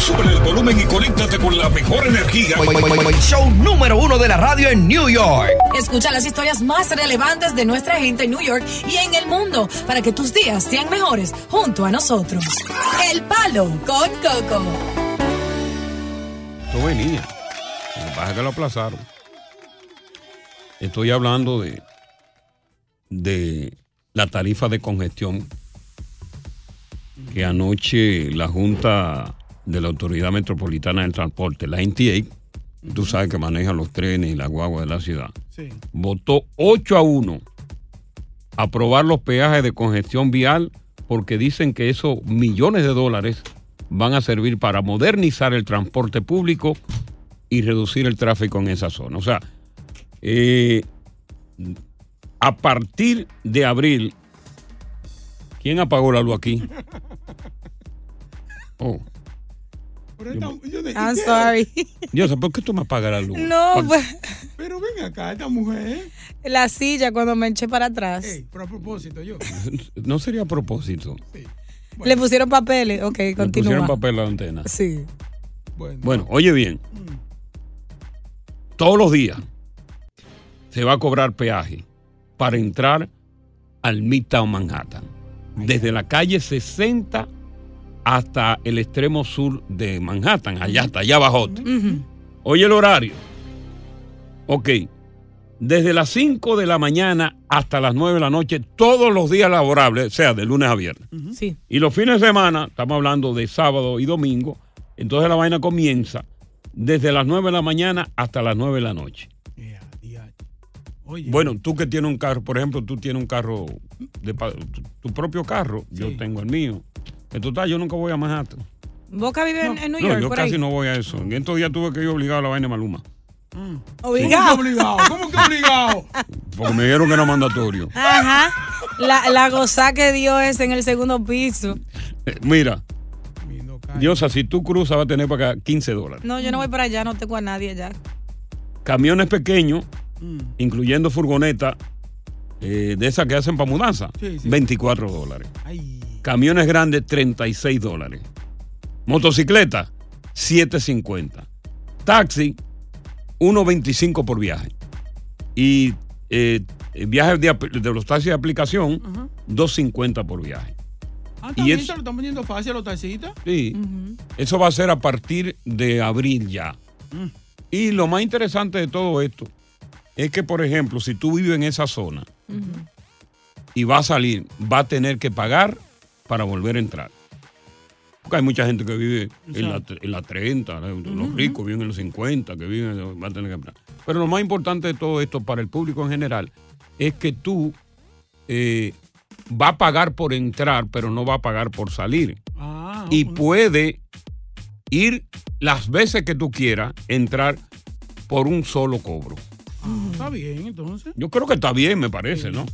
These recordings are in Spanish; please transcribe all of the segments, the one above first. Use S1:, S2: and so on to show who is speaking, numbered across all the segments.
S1: Sube el volumen y conéctate con la mejor energía.
S2: Show número uno de la radio en New York.
S3: Escucha las historias más relevantes de nuestra gente en New York y en el mundo para que tus días sean mejores junto a nosotros. El Palo con Coco.
S4: Esto venía. Lo que pasa es que lo aplazaron. Estoy hablando de, de la tarifa de congestión que anoche la Junta de la Autoridad Metropolitana del Transporte, la NTA, tú sabes que maneja los trenes y la guagua de la ciudad, votó 8 a 1 a aprobar los peajes de congestión vial porque dicen que esos millones de dólares van a servir para modernizar el transporte público y reducir el tráfico en esa zona. O sea, eh, a partir de abril, ¿quién apagó la luz aquí? Oh.
S5: I'm sorry.
S4: Dios, ¿por qué tú me apagas la luz?
S5: No, pues.
S6: Pero ven acá, esta mujer.
S5: La silla cuando me eché para atrás.
S6: Ey, pero a propósito, yo.
S4: No sería a propósito.
S6: Sí.
S5: Le pusieron papeles. Ok,
S4: Le
S5: continúa.
S4: pusieron papel a la antena.
S5: Sí.
S6: Bueno,
S4: Bueno, oye bien. Todos los días se va a cobrar peaje para entrar al Midtown Manhattan. Desde la calle 60 hasta el extremo sur de Manhattan, allá hasta allá abajo.
S5: Ujú.
S4: Oye el horario. Ok. Desde las 5 de la mañana hasta las 9 de la noche, todos los días laborables, o sea, de lunes a viernes.
S5: Sí.
S4: Y los fines de semana, estamos hablando de sábado y domingo, entonces la vaina comienza desde las 9 de la mañana hasta las 9 de la noche.
S6: Oye.
S4: Bueno, tú que tienes un carro, por ejemplo, tú tienes un carro, de, tu, tu propio carro, yo tengo el mío. En total, yo nunca voy a Manhattan.
S5: Boca vive en, en New
S4: No,
S5: York,
S4: yo
S5: por
S4: casi
S5: ahí.
S4: no voy a eso. En estos días tuve que ir obligado a la vaina de Maluma.
S5: Obligado.
S6: ¿Cómo que obligado? ¿Cómo que obligado?
S4: Porque me dijeron que era mandatorio.
S5: Ajá. La, la goza que dio es en el segundo piso.
S4: Eh, mira, Diosa, si tú cruzas va a tener para acá 15 dólares.
S5: No, yo no voy para allá, no tengo a nadie allá.
S4: Camiones pequeños,
S6: Mm.
S4: incluyendo furgonetas, eh, de esas que hacen para mudanza,
S6: Sí, sí.
S4: 24 dólares. Camiones grandes, 36 dólares. Motocicleta, 7.50. Taxi, 1.25 por viaje. Y eh, viajes de, los taxis de aplicación, 2.50 por viaje.
S6: Ah,
S4: Y
S6: también
S4: es-
S6: se lo están poniendo fácil a los taxistas.
S4: Sí. Eso va a ser a partir de abril ya.
S6: Mm.
S4: Y lo más interesante de todo esto es que, por ejemplo, si tú vives en esa zona y va a salir, va a tener que pagar para volver a entrar. Porque hay mucha gente que vive en la, en la 30, ¿no? los ricos viven en los 50, que viven, va a tener que pagar. Pero lo más importante de todo esto para el público en general es que tú eh, va a pagar por entrar, pero no va a pagar por salir.
S6: Ah,
S4: y puede ir las veces que tú quieras, entrar por un solo cobro.
S6: Ah, está bien, entonces.
S4: Yo creo que está bien, me parece, ¿no?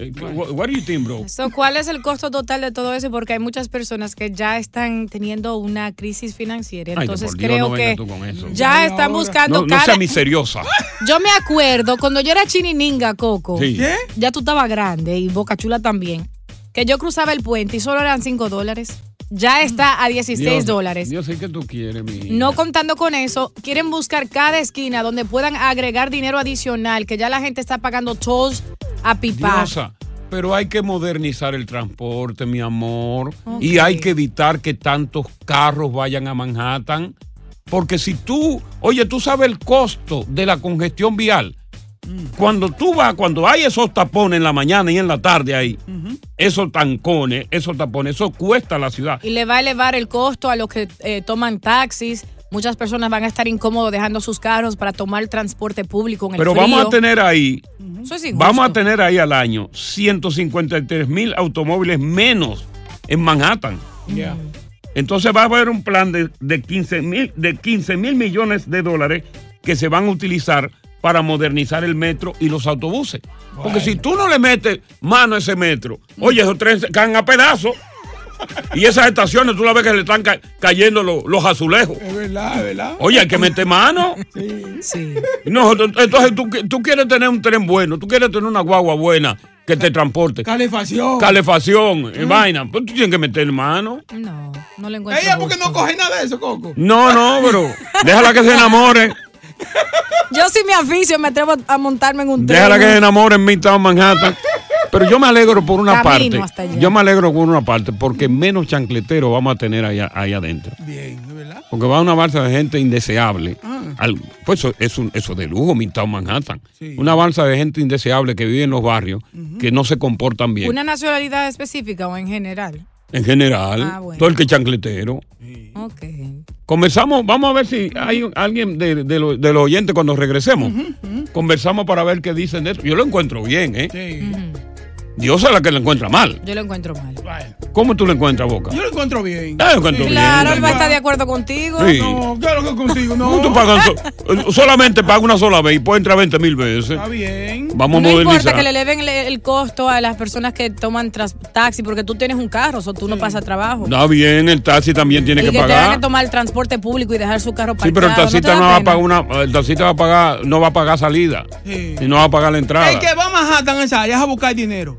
S4: Eh, What, what do you think, bro?
S5: So, ¿Cuál es el costo total de todo eso? Porque hay muchas personas que ya están teniendo una crisis financiera.
S4: Ay,
S5: Entonces
S4: por Dios,
S5: creo
S4: no
S5: que
S4: tú con eso.
S5: ya están buscando
S4: No, no
S5: cada-
S4: sea miseriosa.
S5: Yo me acuerdo cuando yo era chinininga, Coco.
S4: Sí. ¿Qué?
S5: Ya tú estabas grande y Boca Chula también. Que yo cruzaba el puente y solo eran 5 dólares. Ya está a 16
S4: Dios,
S5: dólares.
S4: Dios sé que tú quieres, mi.
S5: No contando con eso, quieren buscar cada esquina donde puedan agregar dinero adicional, que ya la gente está pagando tolls a pipar.
S4: Diosa, pero hay que modernizar el transporte, mi amor. Y hay que evitar que tantos carros vayan a Manhattan. Porque si tú, oye, tú sabes el costo de la congestión vial. Cuando tú vas, cuando hay esos tapones en la mañana y en la tarde ahí, esos tancones, esos tapones, eso cuesta a la ciudad.
S5: Y le va a elevar el costo a los que eh, toman taxis. Muchas personas van a estar incómodos dejando sus carros para tomar transporte público en el
S4: Pero
S5: frío.
S4: vamos a tener ahí,
S5: Eso es injusto.
S4: vamos a tener ahí al año 153 mil automóviles menos en Manhattan. Entonces va a haber un plan de, de 15 mil de 15 mil millones de dólares que se van a utilizar para modernizar el metro y los autobuses. Porque si tú no le metes mano a ese metro, oye, esos trenes se caen a pedazos. Y esas estaciones tú la ves que le están ca- cayendo lo- los azulejos.
S6: Es verdad, es verdad.
S4: Oye, hay que meter mano.
S5: Sí.
S4: No, entonces tú, tú quieres tener un tren bueno, tú quieres tener una guagua buena que te transporte.
S6: Calefacción.
S4: Calefacción,
S6: Mm.
S4: vaina. Pues tú tienes que meter mano.
S5: No, no le encuentro.
S6: Ella, porque
S5: gusto.
S6: no coge nada de eso, Coco.
S4: No, no, bro. Déjala que se enamore.
S5: Yo sí me aficio, me atrevo a montarme en un tren.
S4: Déjala que se enamore en Midtown Manhattan. Pero yo me alegro por una
S5: Camino
S4: parte.
S5: allá.
S4: Yo me alegro por una parte porque menos chancleteros vamos a tener allá, ahí adentro.
S6: Bien, ¿es verdad?
S4: Porque va una balsa de gente indeseable.
S6: Ah.
S4: Al- pues eso es un, eso de lujo, Midtown Manhattan. Una balsa de gente indeseable que vive en los barrios, que no se comportan bien.
S5: ¿Una nacionalidad específica o en general?
S4: En general,
S5: Ah, bueno.
S4: todo el que es chancletero.
S5: Ok.
S4: Conversamos, vamos a ver si hay un- alguien de, de lo- de los oyentes cuando regresemos. Conversamos para ver qué dicen de eso. Yo lo encuentro bien, ¿eh? Dios es la que lo encuentra mal.
S5: Yo lo encuentro mal.
S4: ¿Cómo tú lo encuentras, Boca?
S6: Yo lo encuentro bien.
S4: Ah, lo encuentro bien.
S5: Claro, él va a estar de acuerdo contigo.
S4: Sí.
S6: No, claro que consigo, no.
S4: ¿Cómo tú pagas so- eh, solamente paga una sola vez y puede entrar 20 mil veces?
S6: Está bien.
S4: Vamos a
S5: no importa
S4: modernizar.
S5: que le eleven le- el costo a las personas que toman tras- taxi porque tú tienes un carro, o tú no pasas trabajo.
S4: Está bien, el taxi también tiene
S5: y
S4: que
S5: que tengan que
S4: pagar.
S5: tomar el transporte público y dejar su carro
S4: Sí,
S5: parqueado.
S4: pero el
S5: ¿no
S4: taxista
S5: da
S4: no, va a pagar una, el taxista va a pagar, no va a pagar salida.
S6: Sí.
S4: Y no va a pagar la entrada.
S6: El que va a Manhattan a esa es a buscar dinero.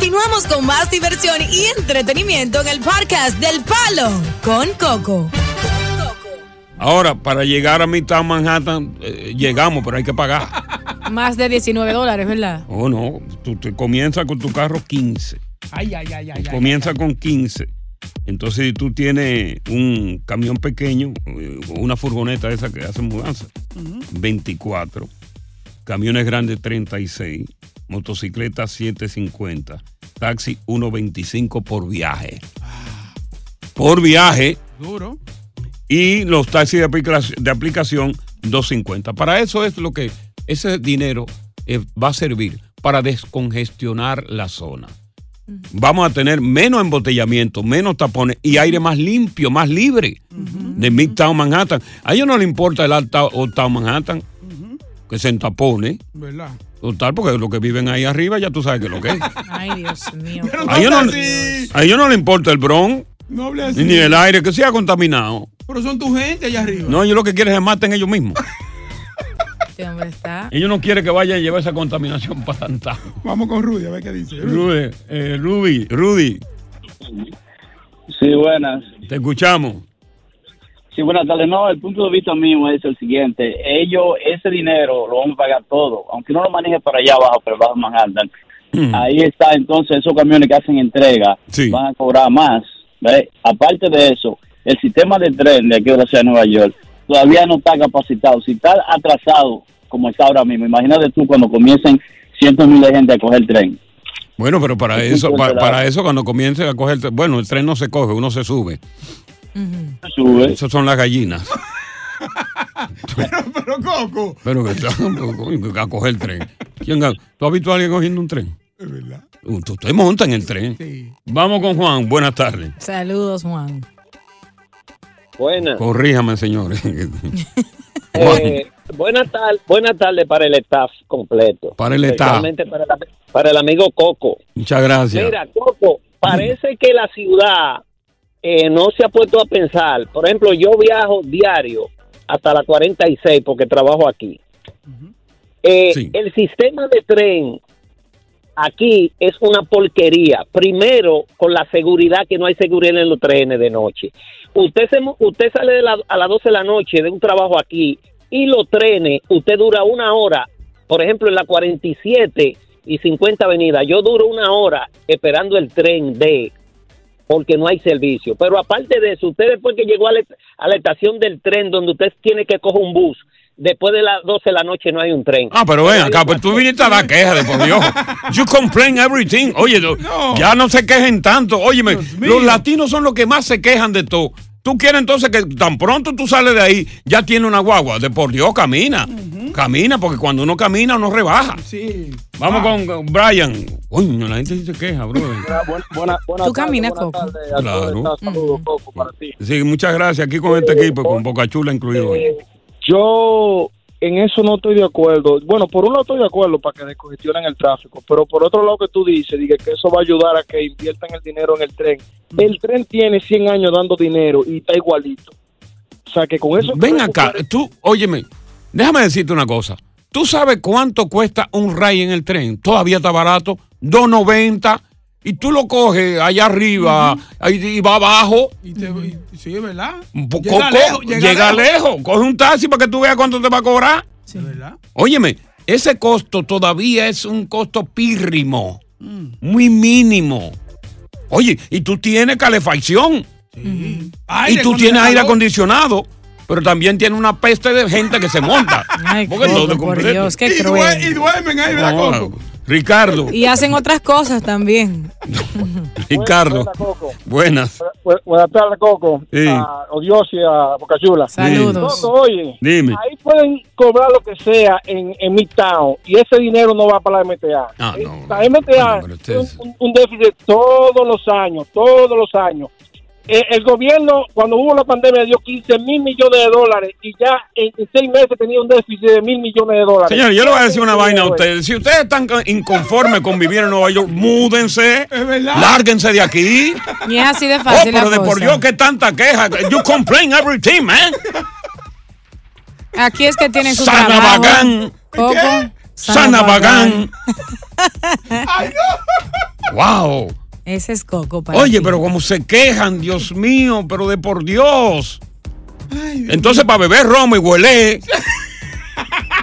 S3: Continuamos con más diversión y entretenimiento en el podcast del Palo con Coco.
S4: Ahora, para llegar a Midtown Manhattan, eh, llegamos, pero hay que pagar.
S5: Más de 19 dólares, ¿verdad?
S4: Oh, no, tú te comienzas con tu carro 15.
S6: Ay, ay, ay, ay. ay.
S4: Comienza con 15. Entonces, si tú tienes un camión pequeño, eh, o una furgoneta de esa que hace mudanza, 24. Camiones grandes, 36. Motocicleta, 750. Taxi, 1.25 por viaje. Por viaje.
S6: Duro.
S4: Y los taxis de, aplica- de aplicación, 250. Para eso es lo que ese dinero eh, va a servir para descongestionar la zona. Vamos a tener menos embotellamiento, menos tapones y aire más limpio, más libre de Midtown Manhattan. A ellos no les importa el alta Uptown Manhattan, que se entapone.
S6: ¿Verdad?
S4: Total, porque los que viven ahí arriba ya tú sabes que es lo que es.
S5: Ay, Dios mío.
S4: A ellos no, a ellos no les importa el Bronx.
S6: No hable así.
S4: Ni el aire que sea contaminado.
S6: Pero son tu gente allá arriba.
S4: No, ellos lo que quieren es que maten ellos mismos.
S5: Este hombre está.
S4: Ellos no quieren que vayan a llevar esa contaminación para Santa.
S6: Vamos con Rudy, a ver qué dice.
S4: Rudy, eh, Ruby, Rudy,
S7: Sí, buenas.
S4: te escuchamos.
S7: Sí, buenas tardes. No, el punto de vista mío es el siguiente. Ellos, ese dinero lo van a pagar todo, aunque no lo maneje para allá abajo, pero bajo Manhattan. Ahí está, entonces, esos camiones que hacen entrega van a cobrar más. Aparte de eso, el sistema de tren de aquí de la ciudad de Nueva York todavía no está capacitado. Si está atrasado, como está ahora mismo, imagínate tú cuando comiencen cientos de miles de gente a coger el tren.
S4: Bueno, pero para eso, para eso cuando comience a coger, bueno, el tren no se coge, uno se sube.
S7: Sube.
S4: Esas son las gallinas.
S6: Pero Coco.
S4: Pero que están a coger el tren. ¿Quién ha- ¿Tú has visto a alguien cogiendo un tren?
S6: Es verdad.
S4: Uh, Tú te montas en el tren. Vamos con Juan. Buenas tardes.
S5: Saludos, Juan.
S8: Buenas.
S4: Corríjame, señores.
S8: Eh, buenas tardes buena tarde para el staff completo.
S4: Para el staff.
S8: Para el amigo Coco.
S4: Muchas gracias.
S8: Mira, Coco, parece que la ciudad eh, no se ha puesto a pensar. Por ejemplo, yo viajo diario hasta la 46 porque trabajo aquí. Eh, El sistema de tren aquí es una porquería. Primero, con la seguridad que no hay seguridad en los trenes de noche. Usted se, usted sale de la- a las 12 de la noche de un trabajo aquí y los trenes, usted dura una hora. Por ejemplo, en la 47 y 50 avenida, yo duro una hora esperando el tren de porque no hay servicio. Pero aparte de eso, usted después que llegó a la, a la estación del tren donde usted tiene que coger un bus, después de las 12 de la noche no hay un tren.
S4: Ah, pero ven acá, pues tú viniste a dar quejas de por Dios. You complain everything. Oye, no- ya no se quejen tanto. Óyeme, los latinos son los que más se quejan de todo. Tú quieres entonces que tan pronto tú sales de ahí, ya tiene una guagua. De por Dios, camina. Camina, porque cuando uno camina, uno rebaja.
S6: Sí.
S4: Vamos con con Brian. Coño, la gente sí se queja, bro.
S7: Buena, buena
S5: Tú caminas, Coco.
S4: Claro.
S7: Saludos, Coco, para ti.
S4: Sí, muchas gracias. Aquí con este equipo, con Boca Chula incluido. hoy.
S9: Yo en eso no estoy de acuerdo. Bueno, por un lado estoy de acuerdo para que descongestionen el tráfico, pero por otro lado que tú dices, diga que eso va a ayudar a que inviertan el dinero en el tren. El tren tiene 100 años dando dinero y está igualito. O sea que con eso...
S4: Ven acá, tú, óyeme, déjame decirte una cosa. ¿Tú sabes cuánto cuesta un ray en el tren? Todavía está barato, 2.90 y tú lo coges allá arriba ahí- y va abajo.
S6: Y te- y- sí, es verdad. Llega lejos, llega
S4: llega
S6: lejos.
S4: lejos. Coge un taxi para que tú veas cuánto te va a cobrar.
S6: Es verdad.
S4: Óyeme, ese costo todavía es un costo pírrimo,
S6: Mm.
S4: muy mínimo. Oye, y tú tienes calefacción. Y tú tienes aire
S6: acondicionado.
S4: pero también tiene una peste de gente que se monta.
S5: Ay,
S4: Porque
S5: Coco,
S4: todo es
S5: por. Dios, qué
S6: Y, due- y duermen ahí, ¿verdad,
S4: No,
S6: Coco?
S4: Ricardo,
S5: Y hacen otras cosas también.
S4: Ricardo, buenas.
S9: Bu- Buenas tardes, Coco.
S4: Sí.
S9: A Odiosi, a Bocachula.
S5: Saludos.
S9: Coco, oye,
S4: Dime.
S9: ahí pueden cobrar lo que sea en, en Midtown y ese dinero no va para la MTA.
S4: Ah,
S9: Eh,
S4: no.
S9: La MTA tiene
S4: ustedes-
S9: un, un déficit todos los años, todos los años. Eh, el gobierno, cuando hubo la pandemia, dio 15 mil millones de dólares y ya en, en seis meses tenía un déficit de mil millones de dólares.
S4: Señor, yo le voy a decir una vaina a ustedes. Si ustedes están inconformes con vivir en Nueva York, múdense, lárguense de aquí.
S5: Y es así de
S4: Oh,
S5: fácil.
S4: pero
S5: la
S4: de por. Dios, que tanta queja. You complain everything, man.
S5: Aquí es que tienen su trabajo.
S4: Sanabagán.
S5: Coco.
S4: Sanabagán. Wow.
S5: Ese es Coco para
S4: Oye,
S5: ti.
S4: pero como se quejan, Dios mío, pero de por Dios. Entonces, para beber romo y huele,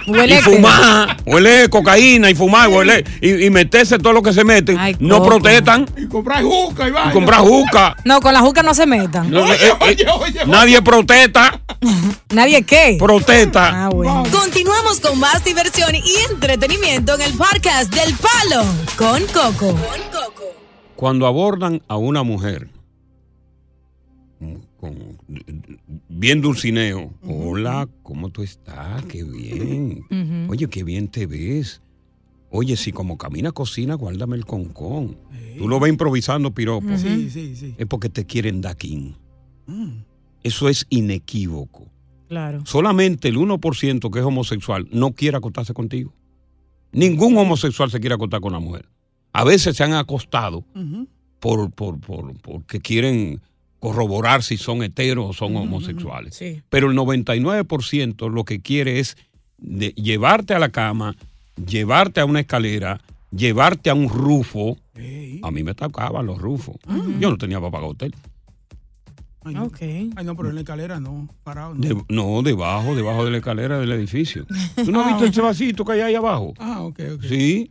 S5: Huele
S4: y fumar, huele cocaína y fumar, huele, y, y meterse todo lo que se meten, no
S5: Coco.
S4: protestan
S6: Y comprar juca y va.
S4: y comprar juca.
S5: No, con la juca no se metan.
S4: No, eh, eh, nadie protesta,
S5: ¿Nadie qué?
S4: protesta.
S5: Ah, bueno.
S3: Continuamos con más diversión y entretenimiento en el podcast del Palo con Coco.
S4: Cuando abordan a una mujer con- bien dulcineo, hola, ¿cómo tú estás? Qué bien. Oye, qué bien te ves. Oye, si como camina cocina, guárdame el concón. Tú lo ves improvisando piropo.
S6: Sí, sí, sí.
S4: Es porque te quieren daquín. Eso es inequívoco.
S5: Claro.
S4: Solamente el 1% que es homosexual no quiere acostarse contigo. Ningún homosexual se quiere acostar con la mujer. A veces se han acostado por, por, por, porque quieren corroborar si son heteros o son homosexuales.
S5: Sí.
S4: Pero el 99% lo que quiere es de- llevarte a la cama, llevarte a una escalera, llevarte a un rufo. A mí me tocaban los rufos. Yo no tenía para pagar hotel.
S6: Ay, no.
S5: Ok.
S6: Ay, no, pero en la escalera no, parado. No.
S4: De- no, debajo, debajo de la escalera del edificio. ¿Tú no has visto ese vasito que hay ahí abajo?
S6: Ah, ok, ok.
S4: Sí.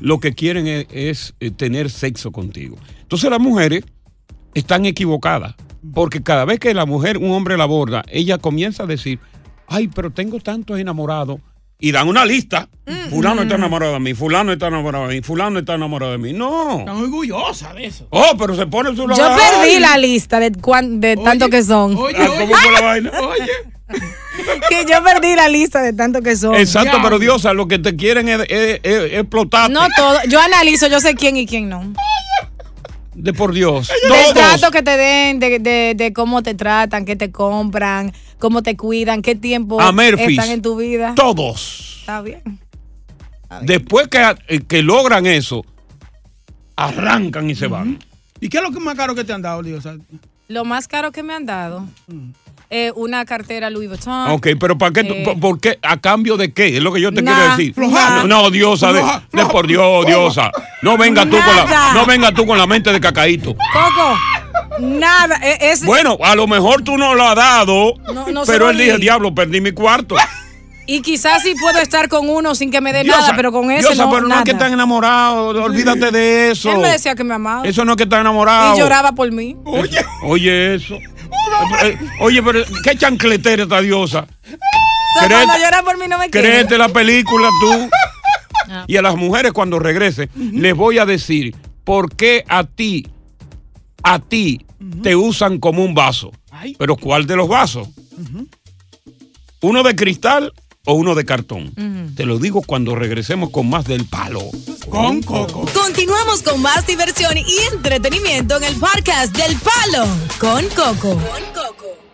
S4: Lo que quieren es, es, eh, tener sexo contigo. Entonces las mujeres están equivocadas. Porque cada vez que la mujer, un hombre la aborda, ella comienza a decir, ay, pero tengo tantos enamorados. Y dan una lista. Fulano está enamorado de mí, fulano está enamorado de mí, fulano está enamorado de mí. No.
S6: Están orgullosa de eso.
S4: Oh, pero se pone su
S5: Yo perdí la lista de, cuán- de tanto que son.
S4: Ah, ¿Cómo fue la vaina?
S5: que yo perdí la lista de tanto que son.
S4: Exacto, pero Diosa, lo que te quieren es, es- es- es explotarte.
S5: No todo. Yo analizo, yo sé quién y quién no.
S4: De por Dios.
S5: Del
S4: Todos.
S5: trato que te den, de, de- de cómo te tratan, qué te compran, cómo te cuidan, qué tiempo
S4: A Murphys.
S5: están en tu vida.
S4: Todos.
S5: Está bien.
S4: Después que, eh, que logran eso, arrancan y se van.
S6: ¿Y qué es lo más caro que te han dado, Dios?
S5: Lo más caro que me han dado,
S6: Mm.
S5: Eh, una cartera Louis Vuitton.
S4: Ok, pero ¿para qué? tú-
S5: Eh,
S4: por, por qué? ¿A cambio de qué? Es lo que yo te
S5: Nah,
S4: quiero decir. No, diosa, de, por Dios, diosa. No venga tú con la, no venga tú con la mente de cacaíto.
S5: Coco, nada. e- Es,
S4: Bueno, a lo mejor tú no lo has dado,
S5: No, no
S4: pero él dije,
S5: di.
S4: diablo, perdí mi cuarto.
S5: Y quizás sí puedo estar con uno sin que me dé
S4: Diosa,
S5: nada, pero con ese
S4: diosa,
S5: no,
S4: pero no
S5: nada.
S4: es que están enamorados, olvídate de eso.
S5: Él me decía que me amaba.
S4: Eso no es que están enamorados.
S5: Y lloraba por mí.
S4: Oye. Oye, eso. Eh, Oye, pero qué chancletera esta diosa.
S5: So,
S4: Créete-
S5: cuando llora por mí no me quiere.
S4: Créete la película tú.
S5: Ah.
S4: Y a las mujeres cuando regrese, les voy a decir por qué a ti, a ti, te usan como un vaso. Pero ¿cuál de los vasos? ¿Uno de cristal o uno de cartón? Te lo digo cuando regresemos con más del palo.
S6: Con coco.
S3: Continuamos con más diversión y entretenimiento en el podcast del Palo con Coco.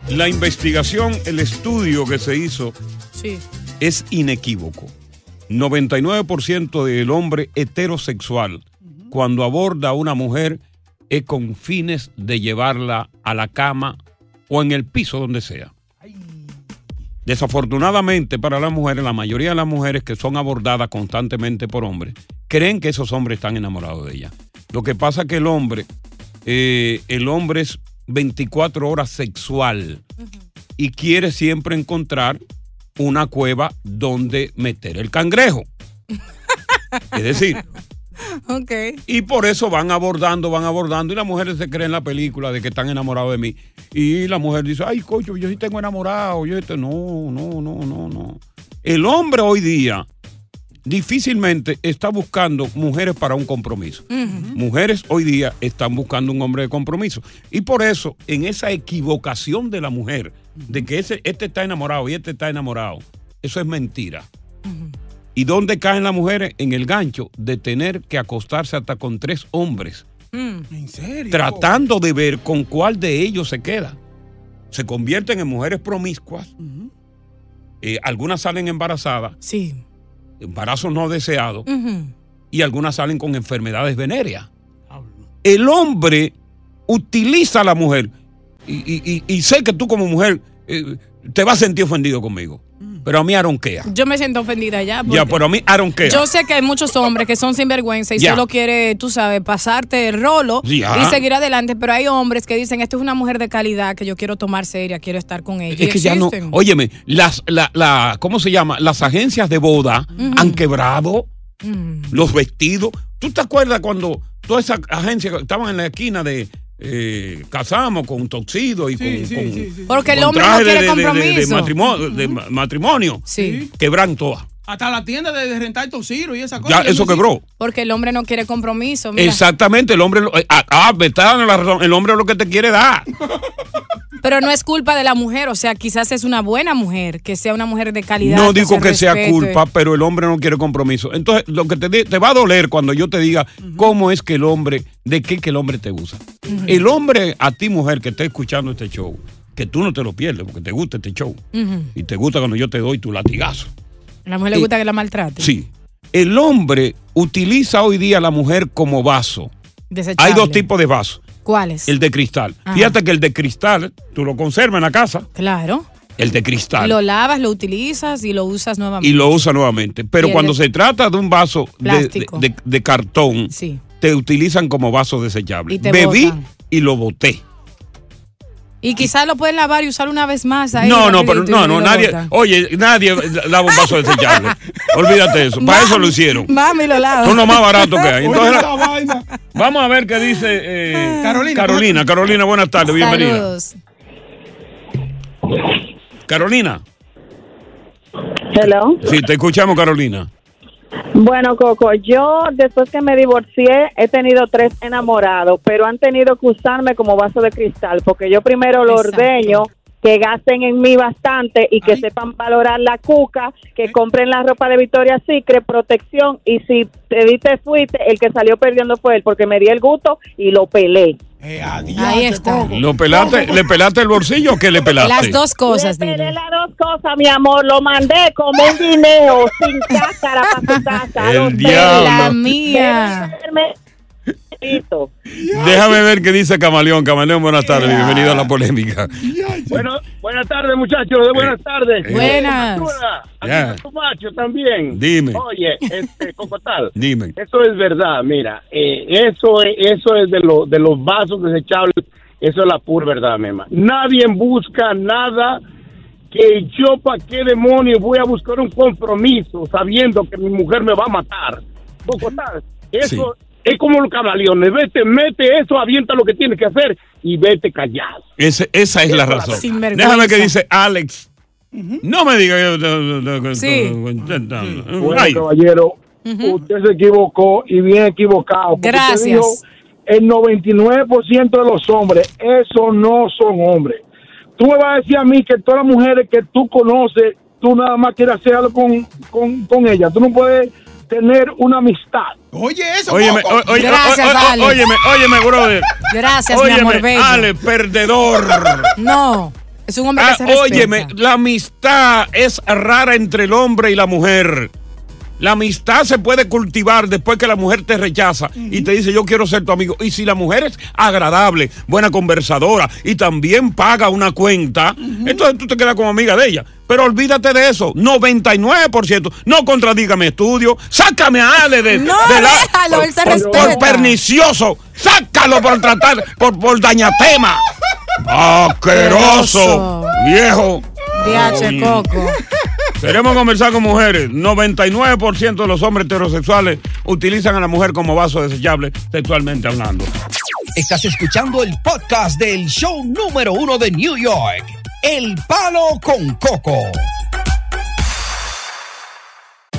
S4: La investigación, el estudio que se hizo
S5: Sí.
S4: es inequívoco. 99% del hombre heterosexual, cuando aborda a una mujer, es con fines de llevarla a la cama o en el piso donde sea. Desafortunadamente para las mujeres, la mayoría de las mujeres que son abordadas constantemente por hombres, creen que esos hombres están enamorados de ella. Lo que pasa es que el hombre, eh, el hombre es 24 horas sexual y quiere siempre encontrar una cueva donde meter el cangrejo. Es decir,
S5: Ok.
S4: y por eso van abordando, van abordando, y las mujeres se creen la película de que están enamorados de mí. Y la mujer dice, ay, coño, yo sí tengo enamorado, yo este, no, no, no, no, no. El hombre hoy día difícilmente está buscando mujeres para un compromiso. Mujeres hoy día están buscando un hombre de compromiso. Y por eso, en esa equivocación de la mujer, de que ese, este está enamorado y este está enamorado, eso es mentira. ¿Y dónde caen las mujeres? En el gancho de tener que acostarse hasta con tres hombres,
S6: ¿En serio?
S4: tratando de ver con cuál de ellos se queda. Se convierten en mujeres promiscuas. Eh, algunas salen embarazadas.
S5: Sí.
S4: Embarazos no deseados. Y algunas salen con enfermedades venéreas. El hombre utiliza a la mujer. Y, y- y- y sé que tú como mujer eh, te vas a sentir ofendido conmigo. Pero a mí aronquea.
S5: Yo me siento ofendida ya.
S4: Ya, pero a mí aronquea.
S5: Yo sé que hay muchos hombres que son sinvergüenza y
S4: Ya.
S5: solo quiere, tú sabes, pasarte el rolo
S4: Ya.
S5: y seguir adelante, pero hay hombres que dicen, esta es una mujer de calidad que yo quiero tomar seria, quiero estar con ella.
S4: Es que ya no. Óyeme, las, la, la, ¿cómo se llama? Las agencias de boda han quebrado
S5: Mm.
S4: los vestidos. ¿Tú te acuerdas cuando todas esas agencias que estaban en la esquina de eh, casamos con toxido y con, con-
S5: Porque el hombre no
S4: traje de-
S5: quiere
S4: de- de- de- de
S5: compromiso.
S4: matrimonio, de ma- matrimonio?
S5: Sí.
S4: Quebran todas.
S6: Hasta la tienda de, de rentar tociro y esa cosa.
S4: Ya eso quebró.
S5: Porque el hombre no quiere compromiso. Mira.
S4: Exactamente, el hombre. lo- eh, Ah, ah, me está dando la razón. El hombre es lo que te quiere dar.
S5: Pero no es culpa de la mujer, o sea, quizás es una buena mujer, que sea una mujer de calidad.
S4: No digo que sea culpa, pero el hombre no quiere compromiso. Entonces, lo que te, te va a doler cuando yo te diga cómo es que el hombre, de qué que el hombre te usa. El hombre, a ti mujer que esté escuchando este show, que tú no te lo pierdes porque te gusta este show y te gusta cuando yo te doy tu latigazo.
S5: A la mujer le
S4: Eh,
S5: gusta que la maltrate.
S4: Sí. El hombre utiliza hoy día a la mujer como vaso.
S5: Desechable.
S4: Hay dos tipos de vasos.
S5: ¿Cuáles?
S4: El de cristal.
S5: Ajá.
S4: Fíjate que el de cristal, tú lo conservas en la casa.
S5: Claro.
S4: El de cristal.
S5: Lo lavas, lo utilizas y lo usas nuevamente.
S4: y lo usa nuevamente. Pero cuando
S5: de-
S4: se trata de un vaso de,
S5: Plástico.
S4: de- de cartón,
S5: Sí.
S4: te utilizan como vaso desechable.
S5: Y te
S4: Bebí
S5: botan.
S4: y lo boté.
S5: Y quizás lo pueden lavar y usar una vez más. Ahí
S4: No, no, pero no, no, nadie, oye, nadie lava un vaso desechable. Olvídate de eso. Para eso lo hicieron.
S5: Mami lo lava.
S4: Son lo más barato que hay. Entonces,
S6: vaina.
S4: vamos a ver qué dice eh,
S6: Carolina,
S4: Carolina. Carolina, buenas tardes, bienvenida.
S5: Saludos.
S4: Carolina.
S10: Hello.
S4: Sí, te escuchamos, Carolina.
S10: Bueno, Coco, yo después que me divorcié he tenido tres enamorados, pero han tenido que usarme como vaso de cristal, porque yo primero lo ordeño, que gasten en mí bastante y que sepan valorar la cuca, que compren la ropa de Victoria's Secret, protección, y si te di te fuiste, el que salió perdiendo fue él, porque me di el gusto y lo pelé.
S5: Ahí está.
S4: ¿Lo pelaste, ¿Le pelaste el bolsillo o qué le pelaste?
S5: Las dos cosas,
S10: Le pelé las dos cosas, mi amor, lo mandé como un guineo, sin cáscara para su casa.
S4: El diablo.
S5: La mía.
S4: Déjame ver qué dice Camaleón. Camaleón, buenas tardes, bienvenido a la polémica.
S11: Bueno, buenas tardes, muchachos. de Buenas tardes.
S5: Buenas.
S11: Artura,
S4: Ya.
S11: aquí tu macho también.
S4: Dime.
S11: Oye, este, Cocotal.
S4: Dime.
S11: Eso es verdad, mira, eh, eso es, eso es de, lo, de los vasos desechables, eso es la pura verdad, mema. Nadie busca nada que yo para qué demonios voy a buscar un compromiso sabiendo que mi mujer me va a matar. Cocotal, eso es como los camaleones, vete, mete eso, avienta lo que tienes que hacer y vete callado.
S4: Ese- esa es la razón. Déjame que dice Alex. No me diga que.
S11: Sí. Bueno,
S4: Ay.
S9: caballero, usted se equivocó y bien equivocado.
S5: Gracias.
S9: dijo, el 99% de los hombres, esos no son hombres. Tú me vas a decir a mí que todas las mujeres que tú conoces, tú nada más quieres hacer algo con, con, con ellas. Tú no puedes tener una amistad.
S6: Oye, eso.
S4: Óyeme, o- oye,
S5: Gracias,
S4: o- o-
S5: Alex.
S4: óyeme, óyeme, brother.
S5: Gracias, mi amor bello.
S4: Ale, perdedor.
S5: No, es un hombre
S4: Ah,
S5: que se respeta.
S4: óyeme, la amistad es rara entre el hombre y la mujer. La amistad se puede cultivar después que la mujer te rechaza y te dice yo quiero ser tu amigo. Y si la mujer es agradable, buena conversadora y también paga una cuenta, entonces tú te quedas como amiga de ella. Pero olvídate de eso, 99%. No contradiga mi estudio, sácame a Ale de,
S5: No,
S4: de la-
S5: déjalo, él se
S4: por,
S5: respeta.
S4: por pernicioso, sácalo por tratar, por, por dañatema. Asqueroso, viejo.
S5: DH. Coco.
S4: Queremos conversar con mujeres. 99% de los hombres heterosexuales utilizan a la mujer como vaso desechable sexualmente hablando.
S2: Estás escuchando el podcast del show número uno de New York, El Palo con Coco.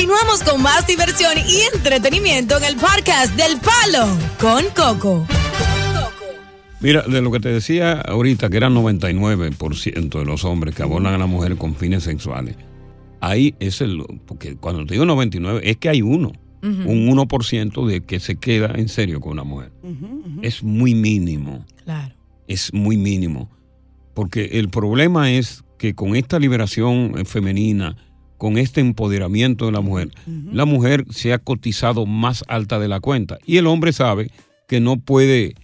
S3: Continuamos con más diversión y entretenimiento en el podcast del Palo con Coco.
S4: Mira, de lo que te decía ahorita, que era 99% de los hombres que abordan a la mujer con fines sexuales. Ahí es el. Porque cuando te digo 99, es que hay uno.
S5: Ujú.
S4: Un 1% de que se queda en serio con una mujer. Es muy mínimo.
S5: Claro.
S4: Es muy mínimo. Porque el problema es que con esta liberación eh, femenina, con este empoderamiento de la mujer, la mujer se ha cotizado más alta de la cuenta. Y el hombre sabe que no puede eh,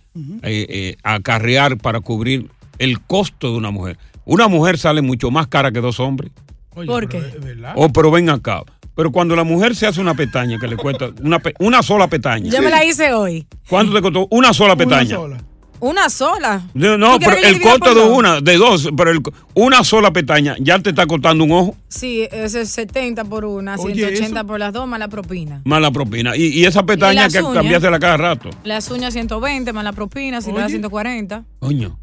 S4: eh, acarrear para cubrir el costo de una mujer. Una mujer sale mucho más cara que dos hombres.
S5: ¿Por qué?
S4: Oh, pero ven acá. Pero cuando la mujer se hace una pestaña que le cuesta una, sola pestaña.
S5: Yo me la hice hoy.
S4: ¿Cuánto te costó? Una sola pestaña.
S5: Una sola.
S4: No, no,
S5: ¿Tú quieres
S4: pero el costo de una, de dos, pero el- una sola pestaña ya te está costando un ojo
S5: Sí, ese es 70 por una,
S4: Oye,
S5: 180
S4: eso-
S5: por las dos más la propina.
S4: más la propina. Y, y esa pestaña
S5: las
S4: que
S5: uñas?
S4: cambiársela cada rato.
S5: Las uñas 120 más la propina, si le da 140.
S4: Coño.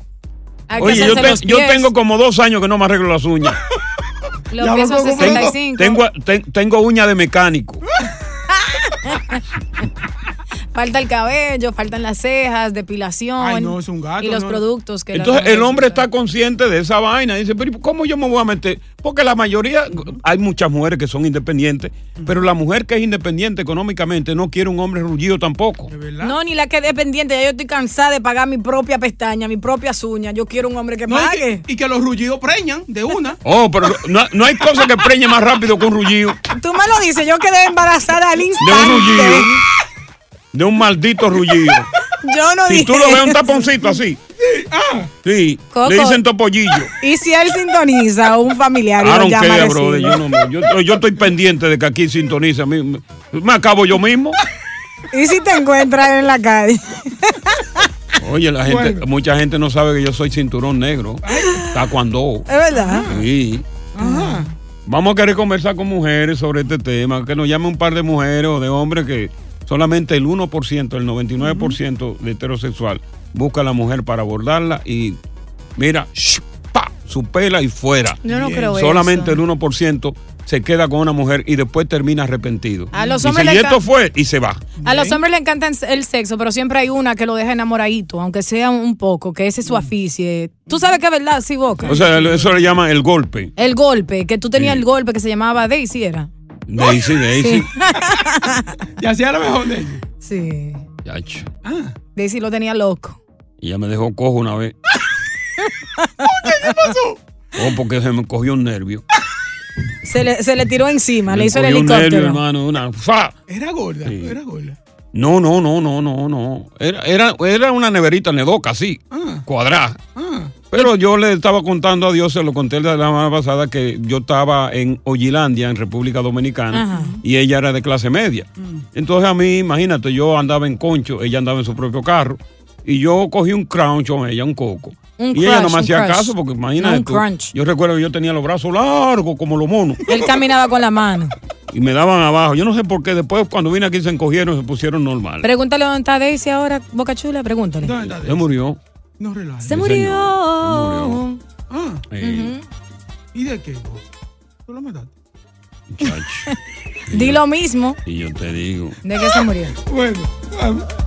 S4: Oye, yo, te- tengo como dos años que no me arreglo las uñas.
S5: Los pies son 65.
S4: Tengo, ten- tengo uña de mecánico.
S5: Falta el cabello, faltan las cejas, depilación.
S6: Ay, no, es un gato,
S5: Y los
S6: no.
S5: productos que
S4: Entonces el hombre está consciente de esa vaina. Dice, pero ¿cómo yo me voy a meter? Porque la mayoría, hay muchas mujeres que son independientes, pero la mujer que es independiente económicamente no quiere un hombre rullido tampoco.
S5: No, ni la que es dependiente. Ya yo estoy cansada de pagar mi propia pestaña, mis propias uñas. Yo quiero un hombre que
S6: No, y,
S5: pague.
S6: que, y que los rullidos preñan de una.
S4: Oh, pero no, no hay cosa que preñe más rápido que un rullido.
S5: Tú me lo dices, yo quedé embarazada al
S4: De un
S5: instante.
S4: rullido. De un maldito rullido.
S5: Yo no
S4: Si
S5: dije
S4: tú lo ves un
S5: eso.
S4: taponcito así. Sí.
S5: Coco.
S4: Le dicen topollillo.
S5: Y si él sintoniza un familiar y lo llama a
S4: brother. Yo, no- yo- yo estoy pendiente de que aquí sintoniza. Me, me- me acabo yo mismo.
S5: Y si te encuentras en la calle.
S4: Oye, la gente, mucha gente no sabe que yo soy cinturón negro. Taekwondo.
S5: Es verdad.
S4: Sí. Vamos a querer conversar con mujeres sobre este tema, que nos llame un par de mujeres o de hombres que solamente el 1%, el 99% de heterosexual busca a la mujer para abordarla y mira, pa, su pela y fuera.
S5: Yo no creo
S4: Solamente
S5: eso.
S4: el 1% se queda con una mujer y después termina arrepentido.
S5: A los
S4: Dice,
S5: hombres
S4: y
S5: le
S4: esto fue y se va.
S5: A los hombres le encanta el sexo, pero siempre hay una que lo deja enamoradito, aunque sea un poco, que ese es su aficie. Tú sabes que es verdad, sí, Boca.
S4: O sea, eso le llaman el golpe.
S5: el golpe, que tú tenías el golpe que se llamaba Daisy, ¿era?
S4: Daisy, Daisy.
S6: Y así era mejor de.
S5: Sí.
S4: Yacho.
S5: Daisy lo tenía loco.
S4: Y ya me dejó cojo una vez.
S6: ¿Qué pasó?
S4: Oh, porque se me cogió un nervio.
S5: Se le, se le tiró encima, le hizo el
S4: cogió un
S5: helicóptero.
S4: nervio, hermano. Una, ¡fa!
S6: Era gorda,
S4: Sí.
S6: era gorda.
S4: No, no, no, no, no, no. Era, era, era una neverita nedoca, así, cuadrada. Pero yo le estaba contando a Dios, se lo conté la semana pasada, que yo estaba en Oyilandia, en República Dominicana,
S5: Ajá.
S4: y ella era de clase media. Entonces a mí, imagínate, yo andaba en concho, ella andaba en su propio carro, y yo cogí un crunch con ella, un coco.
S5: Un
S4: y ella no me hacía
S5: crush.
S4: caso, porque imagínate
S5: un
S4: tú,
S5: crunch.
S4: yo recuerdo que yo tenía los brazos largos como los monos,
S5: Él caminaba con la mano.
S4: y me daban abajo. Yo no sé por qué, después cuando vine aquí se encogieron, se pusieron normal.
S5: Pregúntale dónde está Daisy ahora, Boca Chula, pregúntale.
S4: Se murió.
S6: No relajes.
S5: Se murió.
S6: Ah,
S4: Eh,
S6: ¿y de qué? ¿Tú lo mataste?
S5: Di lo mismo
S4: Y yo te digo,
S5: de que se murió.
S6: Bueno,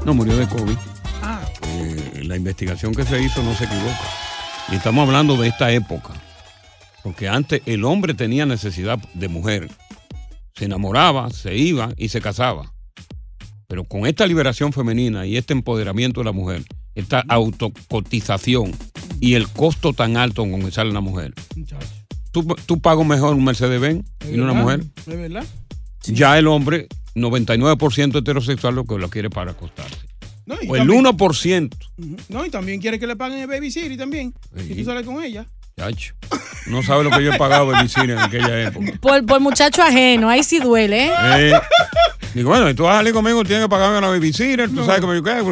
S4: no murió de COVID.
S6: Ah.
S4: Eh, la investigación que se hizo no se equivoca. Y estamos hablando de esta época. Porque antes el hombre tenía necesidad de mujer. Se enamoraba, se iba y se casaba. Pero con esta liberación femenina y este empoderamiento de la mujer, esta autocotización y el costo tan alto con que sale la mujer, tú, tú pagas mejor un Mercedes-Benz y no una mujer.
S6: ¿Es verdad?
S4: Ya el hombre, 99% heterosexual, lo que lo quiere para acostarse.
S6: No, y
S4: O el
S6: también-
S4: 1%.
S6: Ujú. No, y también quiere que le paguen el baby city también.
S4: Sí.
S6: Y tú sales con ella.
S4: Chacho. No sabe lo que yo he pagado mi cine en aquella época.
S5: Por, por muchacho ajeno, ahí sí duele, ¿eh?
S4: Eh, digo, bueno, y tú vas a salir conmigo, tienes que pagarme la babysitter, tú sabes que me ¿qué?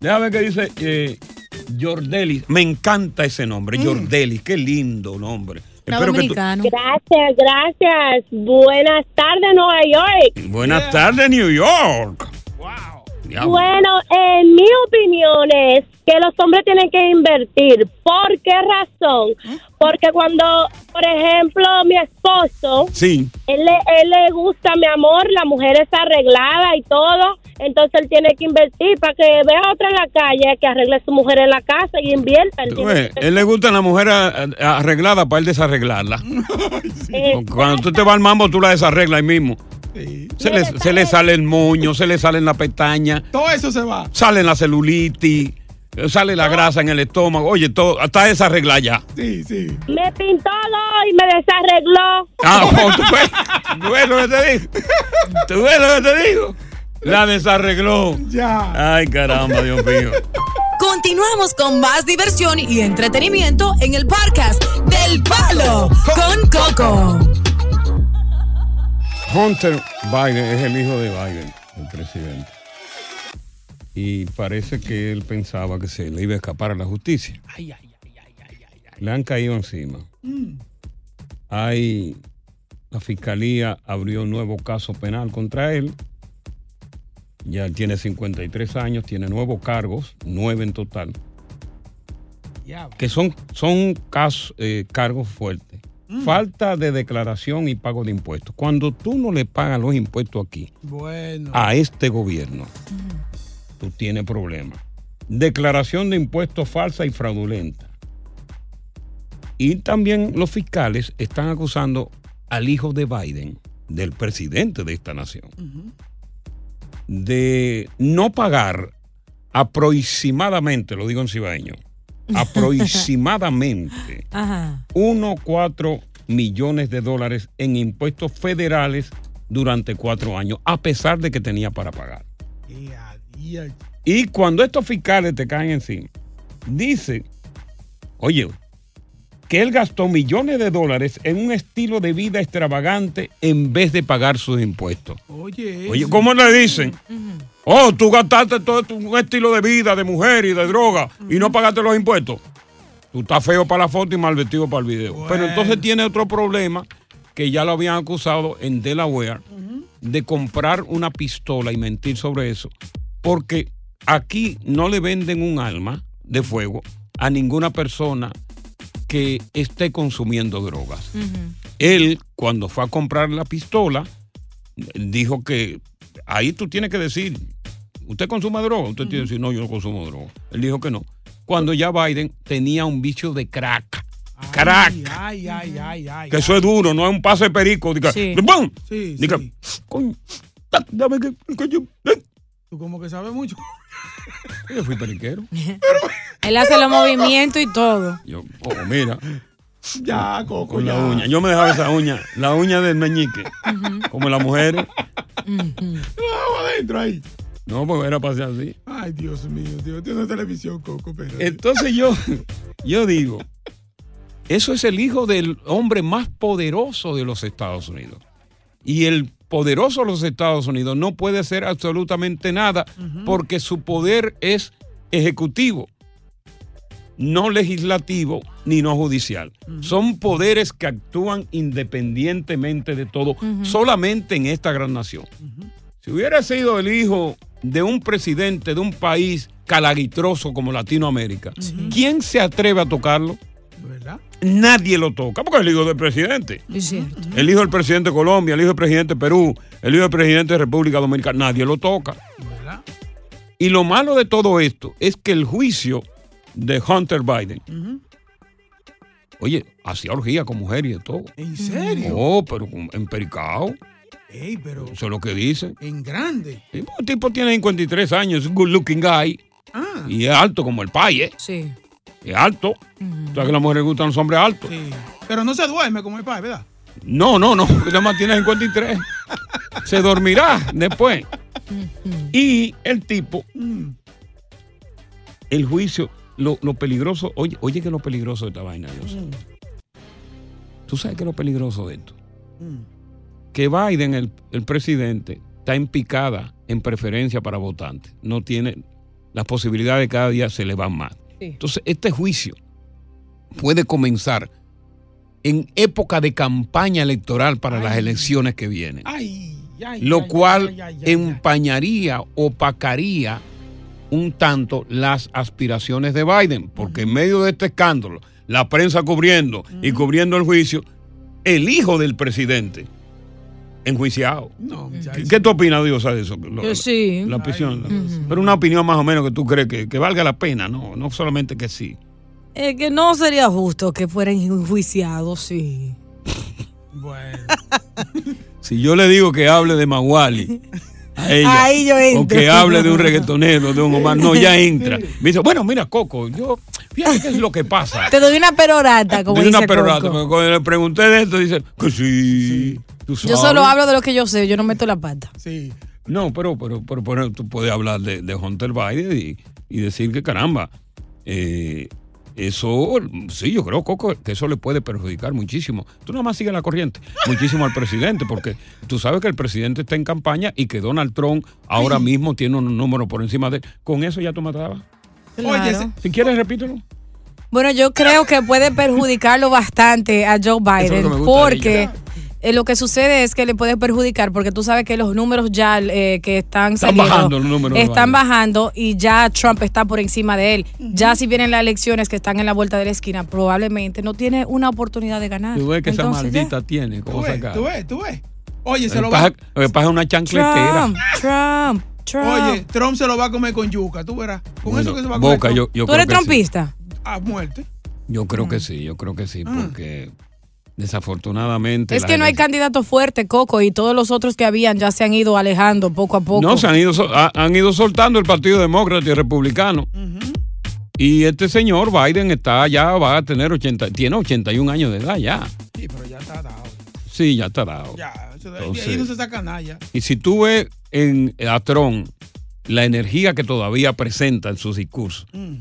S4: Déjame ver qué dice eh, Jordelis. Me encanta ese nombre, Jordelis. Qué lindo nombre. Espero que tú-
S12: Gracias, gracias. Buenas tardes, Nueva York.
S4: Buenas tardes, New York. Diablo.
S12: Bueno, en mi opinión es que los hombres tienen que invertir. ¿Por qué razón? Porque cuando, por ejemplo, mi esposo,
S4: Sí.
S12: él le, él le gusta mi amor, la mujer está arreglada y todo, entonces él tiene que invertir para que vea a otra en la calle que arregle a su mujer en la casa y invierta. ¿entiendes?
S4: ves, él le gusta la mujer arreglada para él desarreglarla.
S12: Eh,
S4: Cuando tú te vas al mambo, tú la desarreglas ahí mismo. Se le, se le sale el moño, se le sale en la pestaña,
S6: Todo eso se va.
S4: sale la celulitis, sale la grasa en el estómago. Oye, todo, está desarreglada ya.
S6: Sí, sí.
S12: Me pintó y me desarregló.
S4: Ah, oh, ¿tú, ves, ¿Tú ves lo que te digo? ¿Tú ves lo que te digo? La desarregló.
S6: Ya.
S4: Ay, caramba, Dios mío.
S3: Continuamos con más diversión y entretenimiento en el podcast del Palo con Coco.
S4: Hunter Biden es el hijo de Biden, el presidente. Y parece que él pensaba que se le iba a escapar a la justicia. Le han caído encima. Hay, la fiscalía abrió un nuevo caso penal contra él. Ya él tiene 53 años, tiene nuevos cargos, nueve en total, que son, son casos, eh, cargos fuertes. Falta de declaración y pago de impuestos. Cuando tú no le pagas los impuestos aquí
S6: Bueno.
S4: a este gobierno, tú tienes problemas. Declaración de impuestos falsa y fraudulenta. Y también los fiscales están acusando al hijo de Biden, del presidente de esta nación, de no pagar aproximadamente, lo digo en cibaeño, aproximadamente
S5: Ajá.
S4: 1,4 millones de dólares en impuestos federales durante cuatro años, a pesar de que tenía para pagar. Y cuando estos fiscales te caen encima, dice, oye, que él gastó millones de dólares en un estilo de vida extravagante en vez de pagar sus impuestos.
S6: Oye,
S4: Oye, ¿cómo le dicen? Oh, tú gastaste todo tu- un estilo de vida, de mujer y de droga y no pagaste los impuestos. Tú estás feo para la foto y mal vestido para el video. Pero entonces tiene otro problema que ya lo habían acusado en Delaware de comprar una pistola y mentir sobre eso. Porque aquí no le venden un arma de fuego a ninguna persona que esté consumiendo drogas. Él, cuando fue a comprar la pistola, dijo que ahí tú tienes que decir, ¿usted consume droga? Usted tiene que decir, no, yo no consumo droga. Él dijo que no. Cuando ya Biden tenía un vicio de crack. Crack.
S6: Ay, ay, ay, ay.
S4: Que eso es duro, no es un pase perico. Diga,
S6: Sí.
S4: coño, da- dame que, que yo, eh.
S6: Tú como que sabes mucho.
S4: Yo fui periquero.
S5: Él hace los movimientos y todo.
S4: Yo, oh, mira.
S6: Ya, Coco,
S4: Con la
S6: ya.
S4: uña. Yo me dejaba esa uña, la uña del meñique. Como las mujeres.
S6: Adentro ahí.
S4: No, pues era para ser así.
S6: Ay, Dios mío, Dios. Tiene televisión, Coco, pero.
S4: Entonces yo, yo digo, eso es el hijo del hombre más poderoso de los Estados Unidos. Y el poderoso de los Estados Unidos no puede hacer absolutamente nada porque su poder es ejecutivo, no legislativo ni no judicial. Son poderes que actúan independientemente de todo, solamente en esta gran nación. Si hubiera sido el hijo de un presidente de un país calaguitroso como Latinoamérica, ¿quién se atreve a tocarlo?
S6: ¿Verdad?
S4: Nadie lo toca, porque es el hijo del presidente.
S5: Es cierto.
S4: El hijo del presidente de Colombia, el hijo del presidente de Perú, el hijo del presidente de República Dominicana, nadie lo toca.
S6: ¿Verdad?
S4: Y lo malo de todo esto es que el juicio de Hunter Biden, oye, hacía orgía con mujeres y de todo.
S6: ¿En serio?
S4: Oh, pero empericado.
S6: Ey, pero
S4: Eso es lo que dicen.
S6: en grande.
S4: El tipo tiene 53 años, es un good looking guy.
S6: Ah.
S4: Y es alto como el pai, ¿eh?
S5: Sí.
S4: Es alto. ¿Sabes que a las mujeres gustan los hombres altos?
S6: Sí. Pero no se duerme como el padre, ¿verdad?
S4: No, no, no. Nada más tiene 53. Se dormirá después. Y el tipo, el juicio, lo, lo peligroso, oye, oye que lo peligroso de esta vaina, Dios. ¿Tú sabes qué es lo peligroso de esto? Que Biden, el, el presidente, está en picada en preferencia para votantes. No tiene, las posibilidades cada día se le van más. Entonces, este juicio puede comenzar en época de campaña electoral para las elecciones que vienen.
S6: Ay, ay,
S4: Lo cual empañaría, opacaría un tanto las aspiraciones de Biden, porque en medio de este escándalo, la prensa cubriendo y cubriendo el juicio, el hijo del presidente enjuiciado.
S6: No,
S4: ¿Qué, qué tú opinas, Dios, de eso? Lo-
S5: Yo sí.
S4: La opinión. Pero una opinión más o menos que tú crees que, que valga la pena, no, no solamente que sí.
S5: Es que no sería justo que fueran enjuiciados, sí.
S6: Bueno.
S4: Si yo le digo que hable de Maguali a ella,
S5: Ahí yo
S4: o que hable de un reggaetonero, de un Omar, no, ya entra. Me dice, bueno, mira, Coco, yo, fíjate qué es lo que pasa.
S5: Te doy una perorata, como
S4: Dice
S5: dice
S4: una perorata,
S5: Coco.
S4: porque cuando le pregunté de esto, dice que sí.
S5: Yo solo hablo de lo que yo sé, yo no meto la pata.
S6: Sí.
S4: No, pero, pero, pero, pero tú puedes hablar de, de Hunter Biden y, y decir que caramba, eh, Eso, sí, yo creo, Coco, que eso le puede perjudicar muchísimo. Tú nada más sigues la corriente, muchísimo al presidente, porque tú sabes que el presidente está en campaña y que Donald Trump ahora mismo tiene un número por encima de él. Con eso ya tú matabas.
S5: Claro.
S4: Si quieres, repítelo.
S5: Bueno, yo creo que puede perjudicarlo bastante a Joe Biden porque eh, lo que sucede es que le puede perjudicar porque tú sabes que los números ya eh, que están
S4: Están
S5: saliendo
S4: bajando los números
S5: están bajando y ya Trump está por encima de él. Ya si vienen las elecciones que están en la vuelta de la esquina, probablemente no tiene una oportunidad de ganar.
S4: Tú ves que esa
S5: ya.
S4: maldita tiene,
S6: Tú
S4: cómo
S6: ves,
S4: sacar.
S6: tú ves, tú ves. Oye, se lo
S4: que
S6: va.
S4: pasa- lo que pasa es una chancletera.
S5: Trump, Trump, Trump.
S6: Oye, Trump se lo va a comer con yuca, tú verás. Con
S4: Bueno,
S6: eso que se va a comer.
S4: Boca, yo, yo
S5: ¿Tú
S4: creo
S5: eres
S4: que sí.
S5: trumpista?
S6: A muerte.
S4: Yo creo
S5: Mm.
S4: que sí, yo creo que sí, porque desafortunadamente.
S5: Es que no hay candidato fuerte, Coco, y todos los otros que habían ya se han ido alejando poco a poco.
S4: No, se han ido, han ido soltando el Partido Demócrata y Republicano. Y este señor Biden está ya, va a tener 80, tiene 81 años de edad ya.
S6: Sí, pero ya está dado.
S4: Sí, ya está dado.
S6: Ya,
S4: Entonces-
S6: ahí no se saca nada ya.
S4: Y si tú ves en a Trump la energía que todavía presenta en sus discursos,
S6: Mm.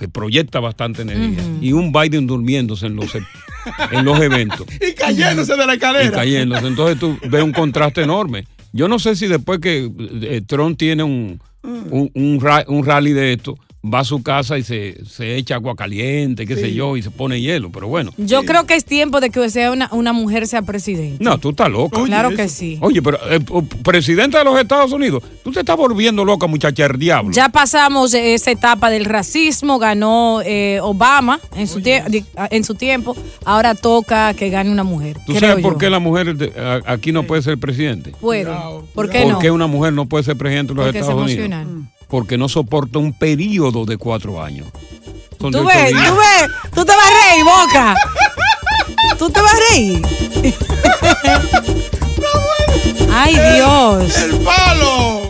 S4: Que proyecta bastante energía, y un Biden durmiéndose en los, en los eventos.
S6: Y cayéndose de la escalera.
S4: y cayéndose. Entonces tú ves un contraste enorme. Yo no sé si después que eh, Trump tiene un, un, un un rally de esto, va a su casa y se, se echa agua caliente, qué sé yo, y se pone hielo, pero bueno.
S5: Yo creo que es tiempo de que sea una, una mujer sea presidente.
S4: No, tú estás loca.
S5: claro que sí.
S4: Oye, pero eh, presidente de los Estados Unidos, tú te estás volviendo loca, muchacha, el diablo.
S5: Ya pasamos esa etapa del racismo, ganó eh, Obama en su, di- en su tiempo, ahora toca que gane una mujer.
S4: ¿Tú
S5: creo
S4: sabes por
S5: yo.
S4: qué la mujer de- a- aquí no puede ser presidente?
S5: Puede. ¿Por qué
S4: ¿Por
S5: no?
S4: qué una mujer no puede ser presidente de los
S5: Porque es
S4: Estados Unidos? Porque no soporta un periodo de cuatro años. Son
S5: Tú ves,
S4: días.
S5: tú ves, tú te vas a reír, Boca. Tú te vas a reír. Ay, Dios.
S6: ¡El palo!